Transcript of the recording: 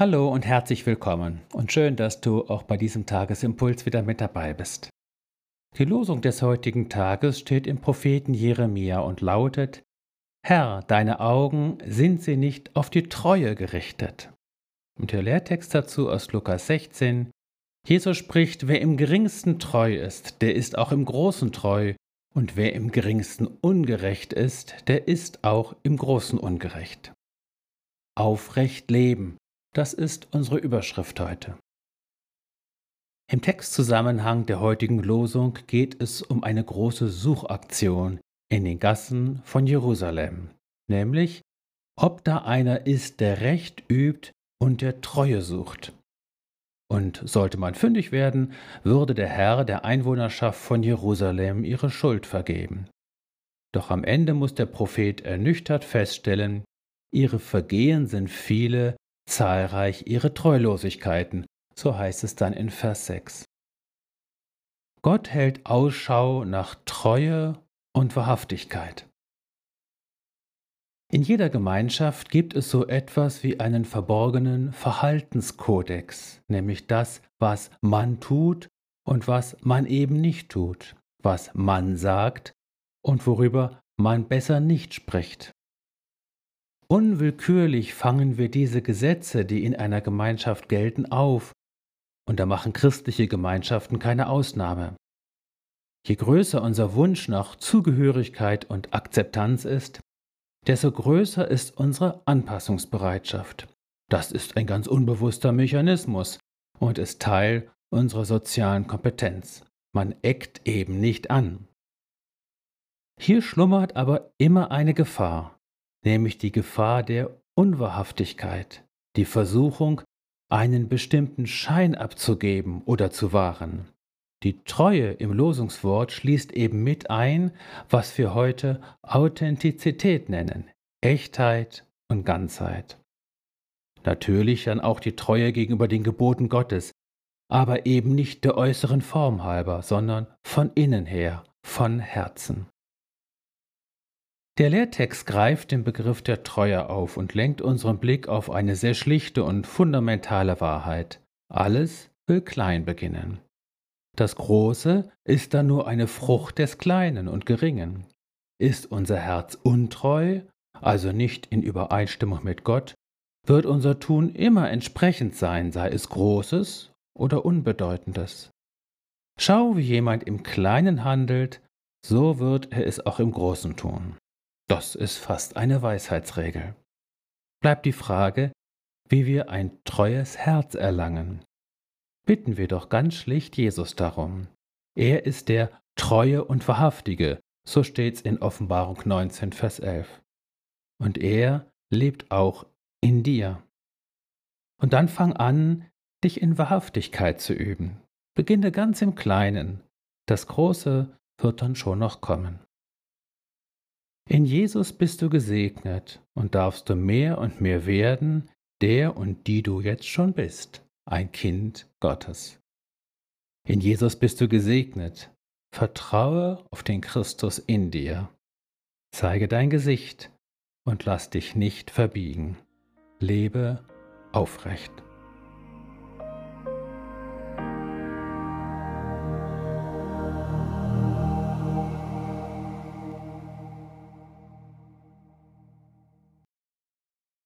Hallo und herzlich willkommen und schön, dass du auch bei diesem Tagesimpuls wieder mit dabei bist. Die Losung des heutigen Tages steht im Propheten Jeremia und lautet: Herr, deine Augen sind sie nicht auf die Treue gerichtet. Und der Lehrtext dazu aus Lukas 16: Jesus spricht: Wer im geringsten treu ist, der ist auch im Großen treu, und wer im geringsten ungerecht ist, der ist auch im Großen ungerecht. Aufrecht leben, das ist unsere Überschrift heute. Im Textzusammenhang der heutigen Losung geht es um eine große Suchaktion in den Gassen von Jerusalem, nämlich ob da einer ist, der Recht übt und der Treue sucht. Und sollte man fündig werden, würde der Herr der Einwohnerschaft von Jerusalem ihre Schuld vergeben. Doch am Ende muss der Prophet ernüchtert feststellen, ihre Vergehen sind viele zahlreich ihre Treulosigkeiten, so heißt es dann in Vers 6. Gott hält Ausschau nach Treue und Wahrhaftigkeit. In jeder Gemeinschaft gibt es so etwas wie einen verborgenen Verhaltenskodex, nämlich das, was man tut und was man eben nicht tut, was man sagt und worüber man besser nicht spricht. Unwillkürlich fangen wir diese Gesetze, die in einer Gemeinschaft gelten, auf, und da machen christliche Gemeinschaften keine Ausnahme. Je größer unser Wunsch nach Zugehörigkeit und Akzeptanz ist, desto größer ist unsere Anpassungsbereitschaft. Das ist ein ganz unbewusster Mechanismus und ist Teil unserer sozialen Kompetenz. Man eckt eben nicht an. Hier schlummert aber immer eine Gefahr nämlich die Gefahr der Unwahrhaftigkeit, die Versuchung, einen bestimmten Schein abzugeben oder zu wahren. Die Treue im Losungswort schließt eben mit ein, was wir heute Authentizität nennen, Echtheit und Ganzheit. Natürlich dann auch die Treue gegenüber den Geboten Gottes, aber eben nicht der äußeren Form halber, sondern von innen her, von Herzen. Der Lehrtext greift den Begriff der Treue auf und lenkt unseren Blick auf eine sehr schlichte und fundamentale Wahrheit. Alles will klein beginnen. Das Große ist dann nur eine Frucht des Kleinen und Geringen. Ist unser Herz untreu, also nicht in Übereinstimmung mit Gott, wird unser Tun immer entsprechend sein, sei es Großes oder Unbedeutendes. Schau, wie jemand im Kleinen handelt, so wird er es auch im Großen tun. Das ist fast eine Weisheitsregel. Bleibt die Frage, wie wir ein treues Herz erlangen. Bitten wir doch ganz schlicht Jesus darum. Er ist der Treue und Wahrhaftige, so steht's in Offenbarung 19, Vers 11. Und er lebt auch in dir. Und dann fang an, dich in Wahrhaftigkeit zu üben. Beginne ganz im Kleinen. Das Große wird dann schon noch kommen. In Jesus bist du gesegnet und darfst du mehr und mehr werden, der und die du jetzt schon bist, ein Kind Gottes. In Jesus bist du gesegnet. Vertraue auf den Christus in dir. Zeige dein Gesicht und lass dich nicht verbiegen. Lebe aufrecht.